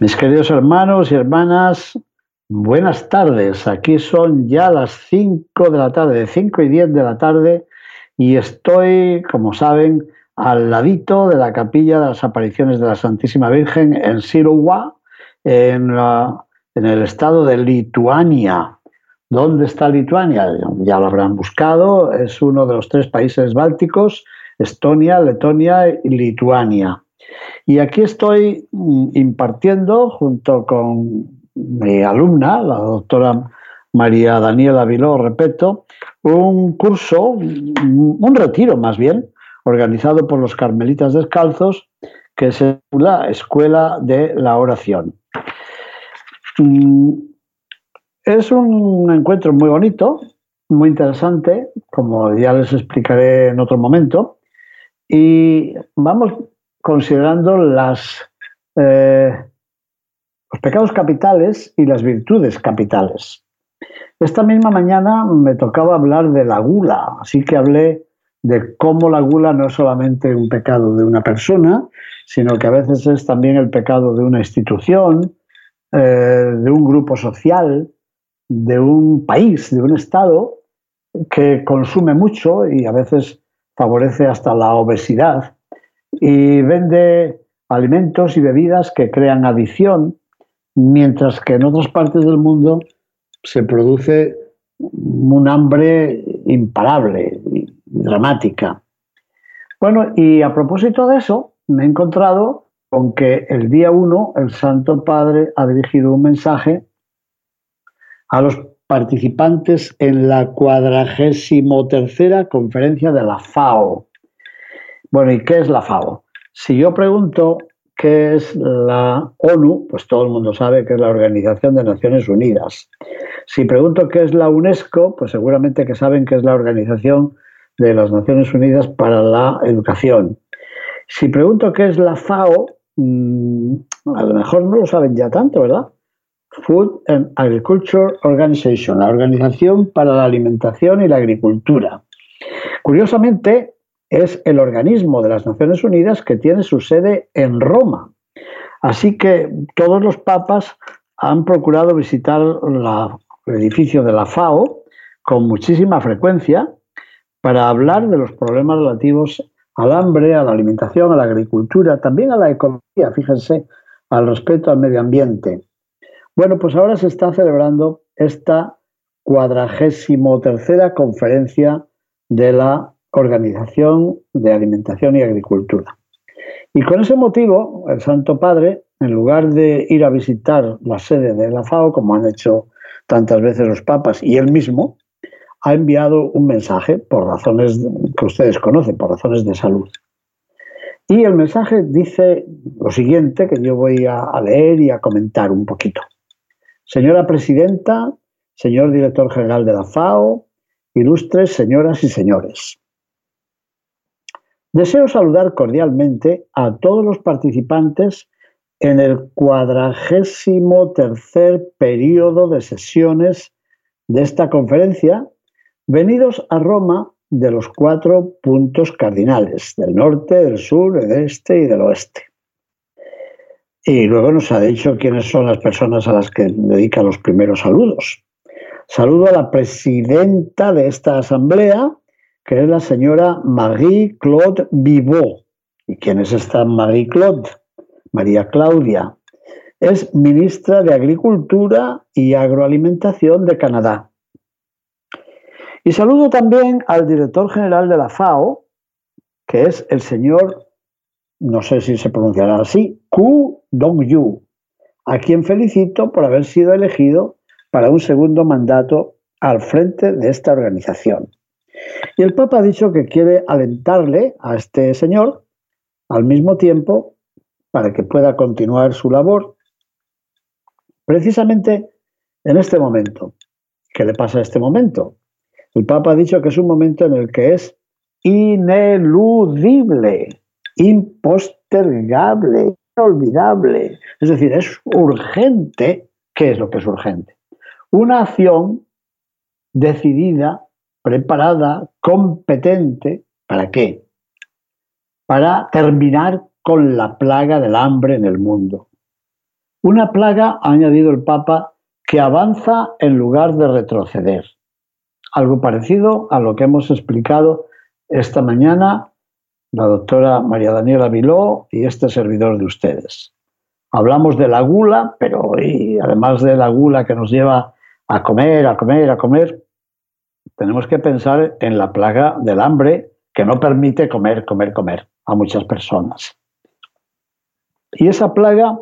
Mis queridos hermanos y hermanas, buenas tardes. Aquí son ya las 5 de la tarde, 5 y 10 de la tarde, y estoy, como saben, al ladito de la capilla de las apariciones de la Santísima Virgen en Sirowa, en, en el estado de Lituania. ¿Dónde está Lituania? Ya lo habrán buscado. Es uno de los tres países bálticos, Estonia, Letonia y Lituania. Y aquí estoy mm, impartiendo junto con mi alumna, la doctora María Daniela Viló, repito, un curso, un retiro más bien, organizado por los carmelitas descalzos, que es la Escuela de la Oración. Mm, es un encuentro muy bonito, muy interesante, como ya les explicaré en otro momento, y vamos considerando eh, los pecados capitales y las virtudes capitales. Esta misma mañana me tocaba hablar de la gula, así que hablé de cómo la gula no es solamente un pecado de una persona, sino que a veces es también el pecado de una institución, eh, de un grupo social, de un país, de un Estado que consume mucho y a veces favorece hasta la obesidad y vende alimentos y bebidas que crean adicción, mientras que en otras partes del mundo se produce un hambre imparable, dramática. Bueno, y a propósito de eso, me he encontrado con que el día 1 el Santo Padre ha dirigido un mensaje a los participantes en la cuadragésimo tercera conferencia de la FAO. Bueno, ¿y qué es la FAO? Si yo pregunto qué es la ONU, pues todo el mundo sabe que es la Organización de Naciones Unidas. Si pregunto qué es la UNESCO, pues seguramente que saben que es la Organización de las Naciones Unidas para la Educación. Si pregunto qué es la FAO, mm, a lo mejor no lo saben ya tanto, ¿verdad? Food and Agriculture Organization, la Organización para la Alimentación y la Agricultura. Curiosamente, es el organismo de las Naciones Unidas que tiene su sede en Roma. Así que todos los papas han procurado visitar el edificio de la FAO con muchísima frecuencia para hablar de los problemas relativos al hambre, a la alimentación, a la agricultura, también a la economía, fíjense, al respeto al medio ambiente. Bueno, pues ahora se está celebrando esta cuadragésimo tercera conferencia de la Organización de Alimentación y Agricultura. Y con ese motivo, el Santo Padre, en lugar de ir a visitar la sede de la FAO, como han hecho tantas veces los papas y él mismo, ha enviado un mensaje por razones que ustedes conocen, por razones de salud. Y el mensaje dice lo siguiente, que yo voy a, leer y a comentar un poquito. Señora Presidenta, señor Director General de la FAO, ilustres señoras y señores. Deseo saludar cordialmente a todos los participantes en el cuadragésimo tercer periodo de sesiones de esta conferencia venidos a Roma de los cuatro puntos cardinales, del norte, del sur, del este y del oeste. Y luego nos ha dicho quiénes son las personas a las que dedica los primeros saludos. Saludo a la presidenta de esta asamblea, que es la señora Marie-Claude Vivot. ¿Y quién es esta Marie-Claude? María Claudia. Es ministra de Agricultura y Agroalimentación de Canadá. Y saludo también al director general de la FAO, que es el señor, no sé si se pronunciará así, Ku Dong-yu, a quien felicito por haber sido elegido para un segundo mandato al frente de esta organización. Y el Papa ha dicho que quiere alentarle a este señor al mismo tiempo, para que pueda continuar su labor, precisamente en este momento. ¿Qué le pasa a este momento? El Papa ha dicho que es un momento en el que es ineludible, impostergable, inolvidable. Es decir, es urgente. ¿Qué es lo que es urgente? Una acción decidida, preparada, competente. ¿Para qué? Para terminar con la plaga del hambre en el mundo. Una plaga, ha añadido el Papa, que avanza en lugar de retroceder. Algo parecido a lo que hemos explicado esta mañana la doctora María Daniela Viló y este servidor de ustedes. Hablamos de la gula, pero y además de la gula que nos lleva a comer, a comer, a comer, tenemos que pensar en la plaga del hambre que no permite comer, comer, comer a muchas personas. Y esa plaga,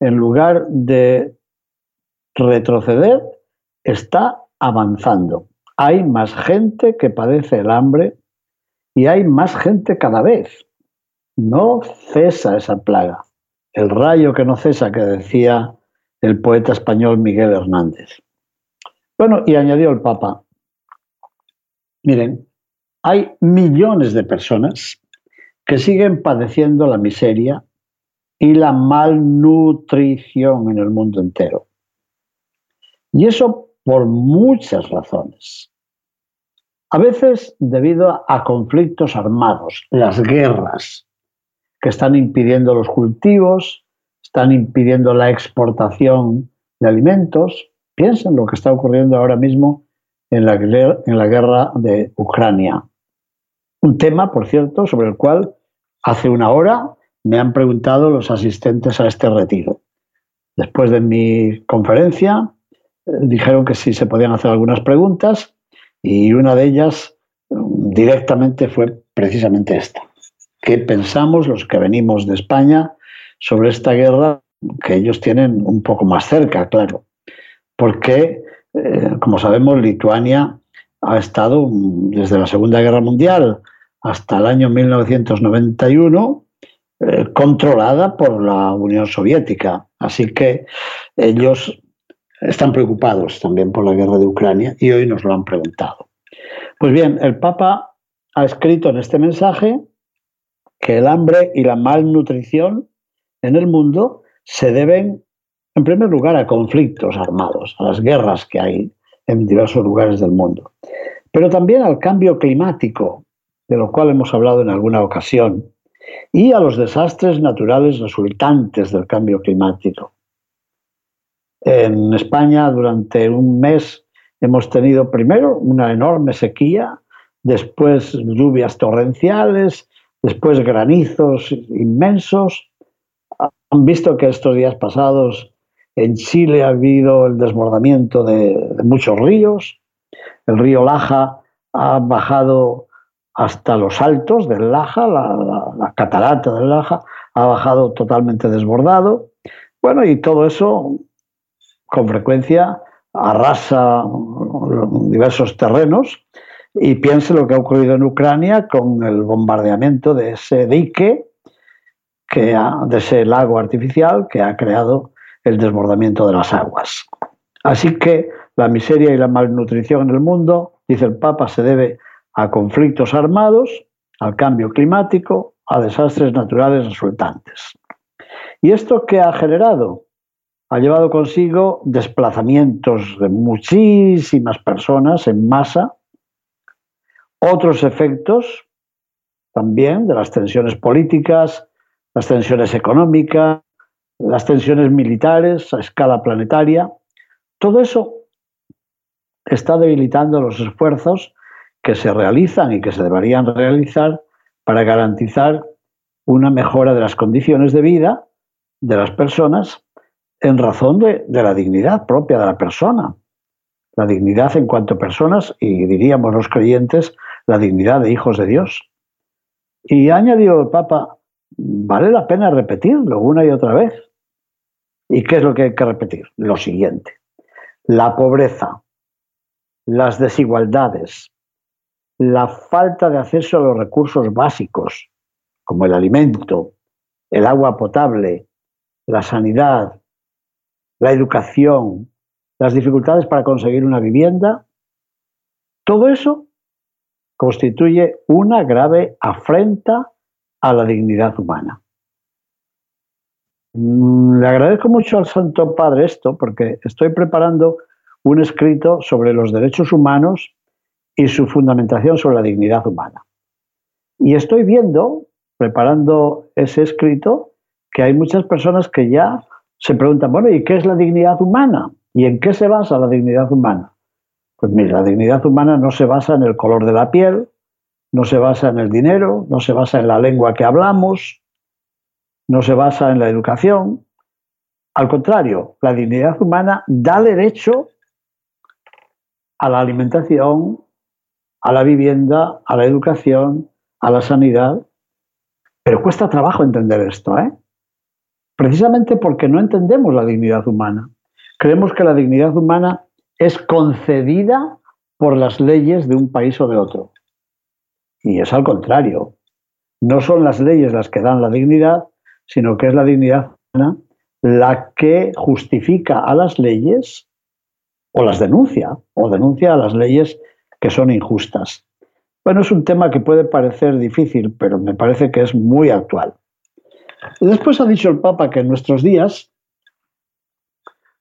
en lugar de retroceder, está avanzando. Hay más gente que padece el hambre y hay más gente cada vez. No cesa esa plaga. El rayo que no cesa, que decía el poeta español Miguel Hernández. Bueno, y añadió el Papa, miren, hay millones de personas que siguen padeciendo la miseria y la malnutrición en el mundo entero. Y eso por muchas razones. A veces debido a conflictos armados, las guerras, que están impidiendo los cultivos, están impidiendo la exportación de alimentos. Piensen lo que está ocurriendo ahora mismo en la, guerra de Ucrania. Un tema, por cierto, sobre el cual hace una hora me han preguntado los asistentes a este retiro. Después de mi conferencia, eh, dijeron que sí se podían hacer algunas preguntas y una de ellas mm, directamente fue precisamente esta. ¿Qué pensamos los que venimos de España sobre esta guerra que ellos tienen un poco más cerca, claro? Porque, eh, como sabemos, Lituania ha estado desde la Segunda Guerra Mundial hasta el año 1991 eh, controlada por la Unión Soviética. Así que ellos están preocupados también por la guerra de Ucrania y hoy nos lo han preguntado. Pues bien, el Papa ha escrito en este mensaje que el hambre y la malnutrición en el mundo se deben, en primer lugar, a conflictos armados, a las guerras que hay en diversos lugares del mundo, pero también al cambio climático, de lo cual hemos hablado en alguna ocasión, y a los desastres naturales resultantes del cambio climático. En España durante un mes hemos tenido primero una enorme sequía, después lluvias torrenciales, después granizos inmensos. Han visto que estos días pasados en Chile ha habido el desbordamiento de, muchos ríos. El río Laja ha bajado hasta los altos del Laja, la, la catarata del Laja ha bajado totalmente desbordado. Bueno, y todo eso con frecuencia arrasa diversos terrenos y piense lo que ha ocurrido en Ucrania con el bombardeamiento de ese dique, que de ese lago artificial que ha creado el desbordamiento de las aguas. Así que la miseria y la malnutrición en el mundo, dice el Papa, se debe a conflictos armados, al cambio climático, a desastres naturales resultantes. ¿Y esto qué ha generado? ha llevado consigo desplazamientos de muchísimas personas en masa, otros efectos también de las tensiones políticas, las tensiones económicas, las tensiones militares a escala planetaria. Todo eso está debilitando los esfuerzos que se realizan y que se deberían realizar para garantizar una mejora de las condiciones de vida de las personas en razón de, la dignidad propia de la persona. La dignidad en cuanto a personas y diríamos los creyentes, la dignidad de hijos de Dios. Y ha añadido el Papa, vale la pena repetirlo una y otra vez. ¿Y qué es lo que hay que repetir? Lo siguiente. La pobreza, las desigualdades, la falta de acceso a los recursos básicos, como el alimento, el agua potable, la sanidad, la educación, las dificultades para conseguir una vivienda, todo eso constituye una grave afrenta a la dignidad humana. Mm, le agradezco mucho al Santo Padre esto porque estoy preparando un escrito sobre los derechos humanos y su fundamentación sobre la dignidad humana. Y estoy viendo, preparando ese escrito, que hay muchas personas que ya se preguntan, bueno, ¿y qué es la dignidad humana? ¿Y en qué se basa la dignidad humana? Pues mira, la dignidad humana no se basa en el color de la piel, no se basa en el dinero, no se basa en la lengua que hablamos, no se basa en la educación. Al contrario, la dignidad humana da derecho a la alimentación, a la vivienda, a la educación, a la sanidad. Pero cuesta trabajo entender esto, ¿eh? Precisamente porque no entendemos la dignidad humana. Creemos que la dignidad humana es concedida por las leyes de un país o de otro. Y es al contrario. No son las leyes las que dan la dignidad, sino que es la dignidad humana la que justifica a las leyes o las denuncia, o denuncia a las leyes que son injustas. Bueno, es un tema que puede parecer difícil, pero me parece que es muy actual. Después ha dicho el Papa que en nuestros días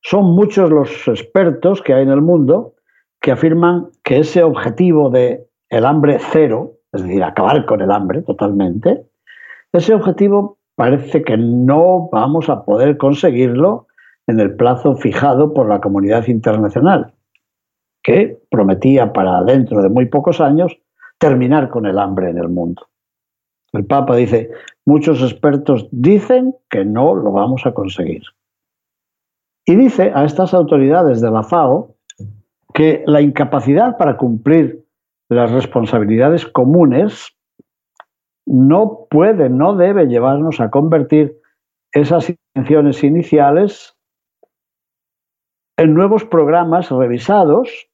son muchos los expertos que hay en el mundo que afirman que ese objetivo de el hambre cero, es decir, acabar con el hambre totalmente, ese objetivo parece que no vamos a poder conseguirlo en el plazo fijado por la comunidad internacional, que prometía para dentro de muy pocos años terminar con el hambre en el mundo. El Papa dice, muchos expertos dicen que no lo vamos a conseguir. Y dice a estas autoridades de la FAO que la incapacidad para cumplir las responsabilidades comunes no puede, no debe llevarnos a convertir esas intenciones iniciales en nuevos programas revisados,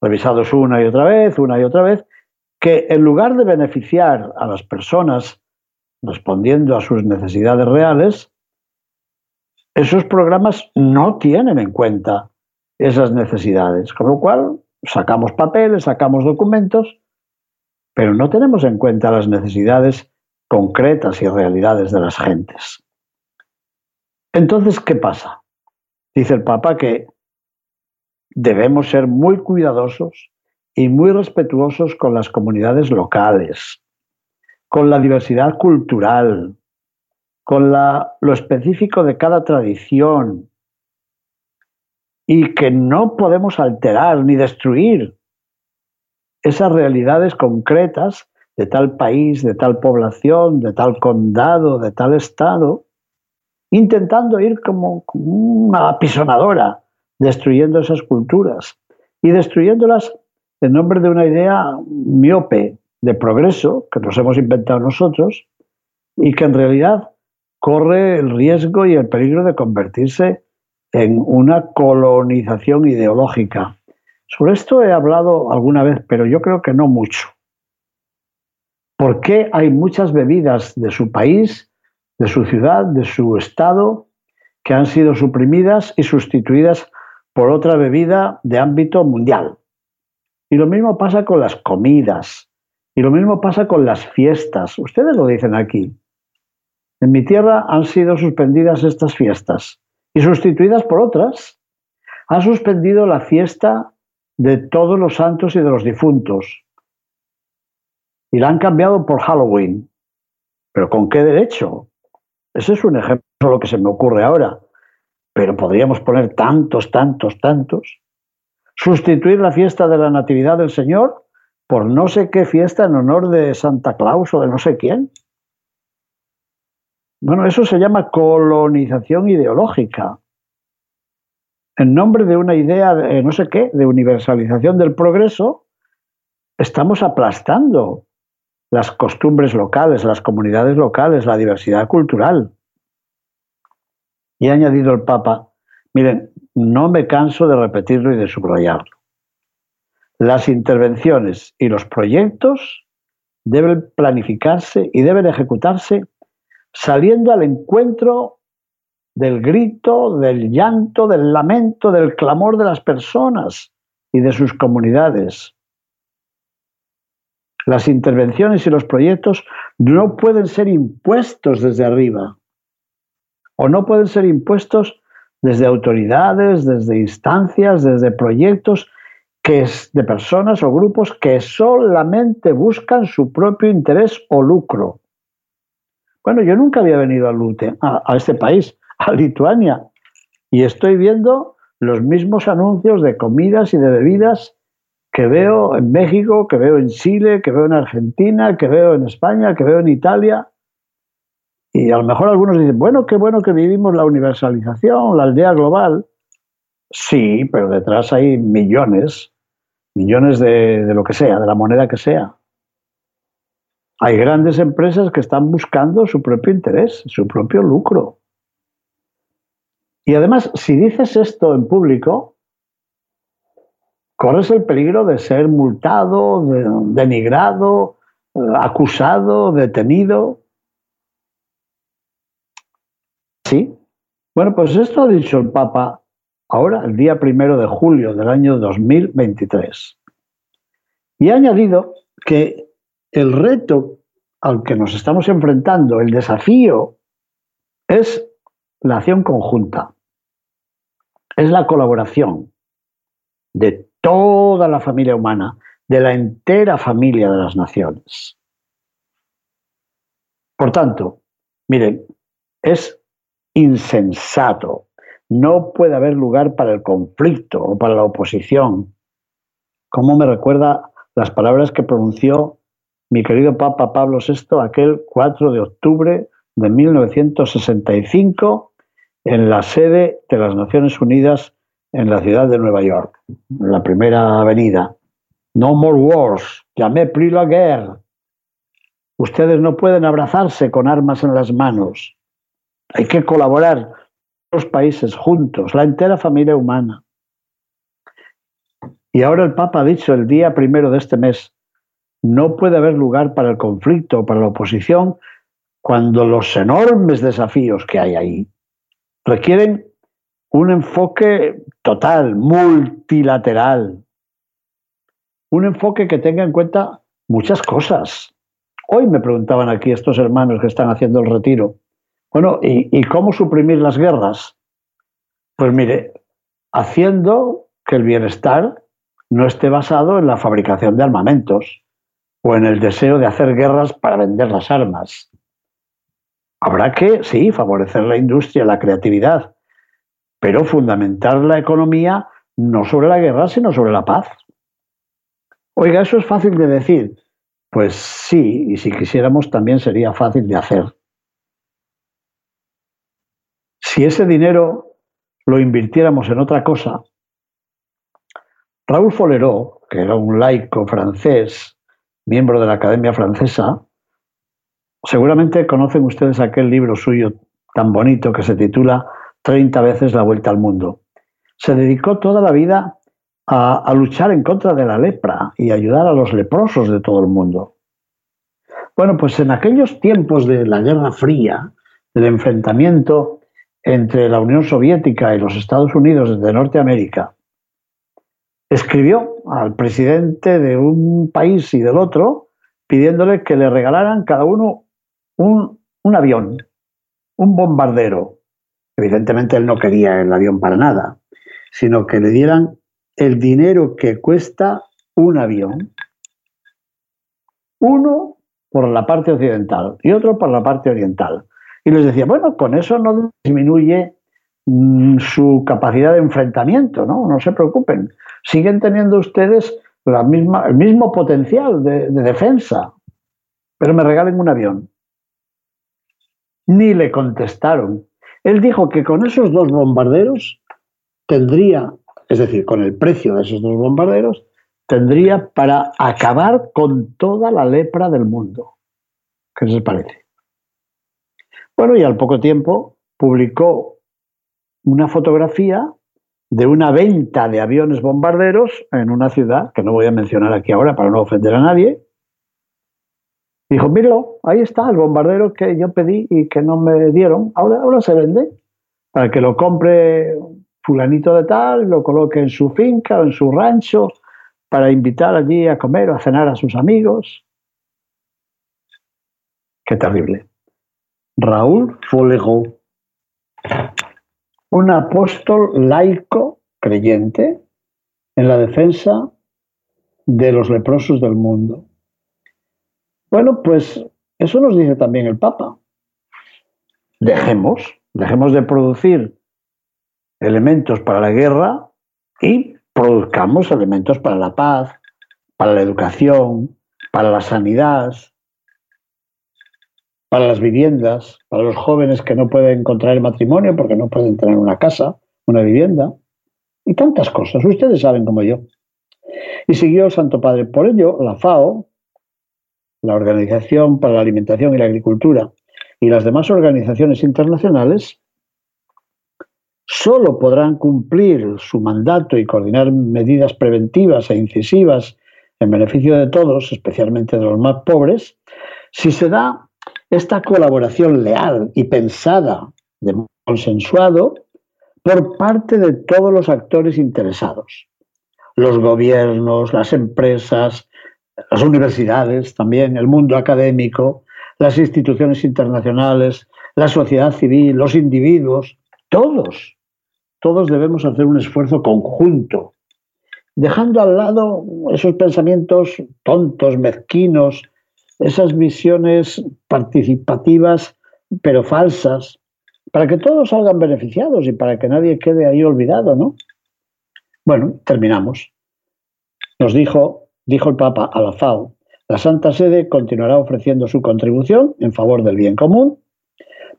revisados una y otra vez, una y otra vez, que en lugar de beneficiar a las personas respondiendo a sus necesidades reales, esos programas no tienen en cuenta esas necesidades, con lo cual sacamos papeles, sacamos documentos, pero no tenemos en cuenta las necesidades concretas y realidades de las gentes. Entonces, ¿qué pasa? Dice el Papa que debemos ser muy cuidadosos y muy respetuosos con las comunidades locales, con la diversidad cultural, con lo específico de cada tradición, y que no podemos alterar ni destruir esas realidades concretas de tal país, de tal población, de tal condado, de tal estado, intentando ir como, una apisonadora, destruyendo esas culturas y destruyéndolas en nombre de una idea miope de progreso que nos hemos inventado nosotros y que en realidad corre el riesgo y el peligro de convertirse en una colonización ideológica. Sobre esto he hablado alguna vez, pero yo creo que no mucho. ¿Por qué hay muchas bebidas de su país de su ciudad, de su estado, que han sido suprimidas y sustituidas por otra bebida de ámbito mundial. Y lo mismo pasa con las comidas, y lo mismo pasa con las fiestas. Ustedes lo dicen aquí. En mi tierra han sido suspendidas estas fiestas y sustituidas por otras. Ha suspendido la fiesta de todos los santos y de los difuntos. Y la han cambiado por Halloween. ¿Pero con qué derecho? Ese es un ejemplo lo que se me ocurre ahora. Pero podríamos poner tantos, tantos, tantos. Sustituir la fiesta de la Natividad del Señor por no sé qué fiesta en honor de Santa Claus o de no sé quién. Bueno, eso se llama colonización ideológica. En nombre de una idea de no sé qué, de universalización del progreso, estamos aplastando las costumbres locales, las comunidades locales, la diversidad cultural. Y ha añadido el Papa, miren, no me canso de repetirlo y de subrayarlo. Las intervenciones y los proyectos deben planificarse y deben ejecutarse saliendo al encuentro del grito, del llanto, del lamento, del clamor de las personas y de sus comunidades. Las intervenciones y los proyectos no pueden ser impuestos desde arriba o no pueden ser impuestos desde autoridades, desde instancias, desde proyectos que es de personas o grupos que solamente buscan su propio interés o lucro. Bueno, yo nunca había venido a, Lute, a, este país, a Lituania, y estoy viendo los mismos anuncios de comidas y de bebidas que veo en México, que veo en Chile, que veo en Argentina, que veo en España, que veo en Italia. Y a lo mejor algunos dicen, bueno, qué bueno que vivimos la universalización, la aldea global. Sí, pero detrás hay millones, millones de, de lo que sea, de la moneda que sea. Hay grandes empresas que están buscando su propio interés, su propio lucro. Y además, si dices esto en público, corres el peligro de ser multado, denigrado, acusado, detenido. ¿Sí? Bueno, pues esto ha dicho el Papa ahora, el día primero de julio del año 2023. Y ha añadido que el reto al que nos estamos enfrentando, el desafío, es la acción conjunta, es la colaboración de toda la familia humana, de la entera familia de las naciones. Por tanto, miren, es insensato, no puede haber lugar para el conflicto o para la oposición, como me recuerda las palabras que pronunció mi querido Papa Pablo VI aquel 4 de octubre de 1965 en la sede de las Naciones Unidas en la ciudad de Nueva York, en la primera avenida. No more wars, llamé plus la guerre. Ustedes no pueden abrazarse con armas en las manos. Hay que colaborar los países juntos, la entera familia humana. Y ahora el Papa ha dicho el día primero de este mes, no puede haber lugar para el conflicto o para la oposición cuando los enormes desafíos que hay ahí requieren un enfoque total, multilateral, un enfoque que tenga en cuenta muchas cosas. Hoy me preguntaban aquí estos hermanos que están haciendo el retiro, bueno, ¿y, y cómo suprimir las guerras? Pues mire, haciendo que el bienestar no esté basado en la fabricación de armamentos, o en el deseo de hacer guerras para vender las armas. Habrá que, sí, favorecer la industria, la creatividad, pero fundamentar la economía no sobre la guerra, sino sobre la paz. Oiga, eso es fácil de decir. Pues sí, y si quisiéramos también sería fácil de hacer. Si ese dinero lo invirtiéramos en otra cosa, Raúl Foleró, que era un laico francés, miembro de la Academia Francesa, seguramente conocen ustedes aquel libro suyo tan bonito que se titula 30 veces la vuelta al mundo. Se dedicó toda la vida a, luchar en contra de la lepra y ayudar a los leprosos de todo el mundo. Bueno, pues en aquellos tiempos de la Guerra Fría, del enfrentamiento entre la Unión Soviética y los Estados Unidos de Norteamérica, escribió al presidente de un país y del otro pidiéndole que le regalaran cada uno un, avión, un bombardero. Evidentemente él no quería el avión para nada, sino que le dieran el dinero que cuesta un avión. Uno por la parte occidental y otro por la parte oriental. Y les decía, bueno, con eso no disminuye mm, su capacidad de enfrentamiento, ¿no? No se preocupen siguen teniendo ustedes la misma, el mismo potencial de, defensa, pero me regalen un avión. Ni le contestaron. Él dijo que con esos dos bombarderos tendría, es decir, con el precio de esos dos bombarderos, tendría para acabar con toda la lepra del mundo. ¿Qué les parece? Bueno, y al poco tiempo publicó una fotografía de una venta de aviones bombarderos en una ciudad, que no voy a mencionar aquí ahora para no ofender a nadie, Dijo, míralo, ahí está el bombardero que yo pedí y que no me dieron. Ahora, ahora se vende para que lo compre fulanito de tal, lo coloque en su finca o en su rancho para invitar allí a comer o a cenar a sus amigos. Qué terrible. Raúl Folego, un apóstol laico creyente en la defensa de los leprosos del mundo. Bueno, pues eso nos dice también el Papa. Dejemos, dejemos de producir elementos para la guerra y produzcamos elementos para la paz, para la educación, para la sanidad, para las viviendas, para los jóvenes que no pueden contraer matrimonio porque no pueden tener una casa, una vivienda, y tantas cosas. Ustedes saben como yo. Y siguió el Santo Padre. Por ello, la FAO, la Organización para la Alimentación y la Agricultura, y las demás organizaciones internacionales, solo podrán cumplir su mandato y coordinar medidas preventivas e incisivas en beneficio de todos, especialmente de los más pobres, si se da esta colaboración leal y pensada, de consensuado, por parte de todos los actores interesados. Los gobiernos, las empresas, las universidades, también el mundo académico, las instituciones internacionales, la sociedad civil, los individuos, todos, todos debemos hacer un esfuerzo conjunto, dejando al lado esos pensamientos tontos, mezquinos, esas visiones participativas pero falsas, para que todos salgan beneficiados y para que nadie quede ahí olvidado, ¿no? Bueno, terminamos. Nos dijo, dijo el Papa a la FAO, la Santa Sede continuará ofreciendo su contribución en favor del bien común,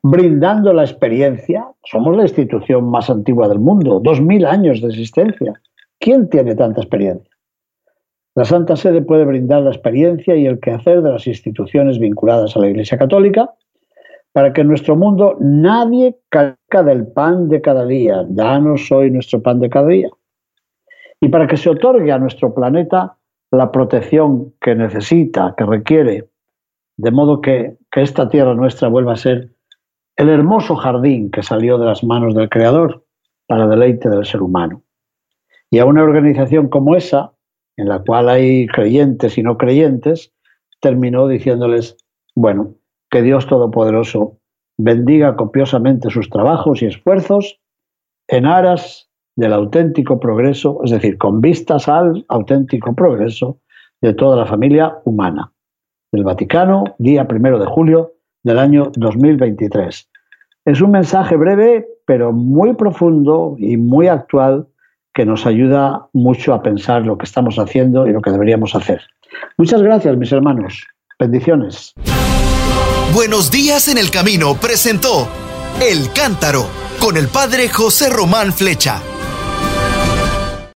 brindando la experiencia. Somos la institución más antigua del mundo, dos mil años de existencia. ¿Quién tiene tanta experiencia? La Santa Sede puede brindar la experiencia y el quehacer de las instituciones vinculadas a la Iglesia Católica para que en nuestro mundo nadie caiga del pan de cada día. Danos hoy nuestro pan de cada día. Y para que se otorgue a nuestro planeta la protección que necesita, que requiere, de modo que, que esta tierra nuestra vuelva a ser el hermoso jardín que salió de las manos del Creador para deleite del ser humano. Y a una organización como esa, en la cual hay creyentes y no creyentes, terminó diciéndoles, bueno, que Dios Todopoderoso bendiga copiosamente sus trabajos y esfuerzos en aras del auténtico progreso, es decir, con vistas al auténtico progreso de toda la familia humana. Del Vaticano, día primero de julio del año 2023. Es un mensaje breve, pero muy profundo y muy actual que nos ayuda mucho a pensar lo que estamos haciendo y lo que deberíamos hacer. Muchas gracias, mis hermanos. Bendiciones. Buenos días en el camino presentó El Cántaro con el padre José Román Flecha.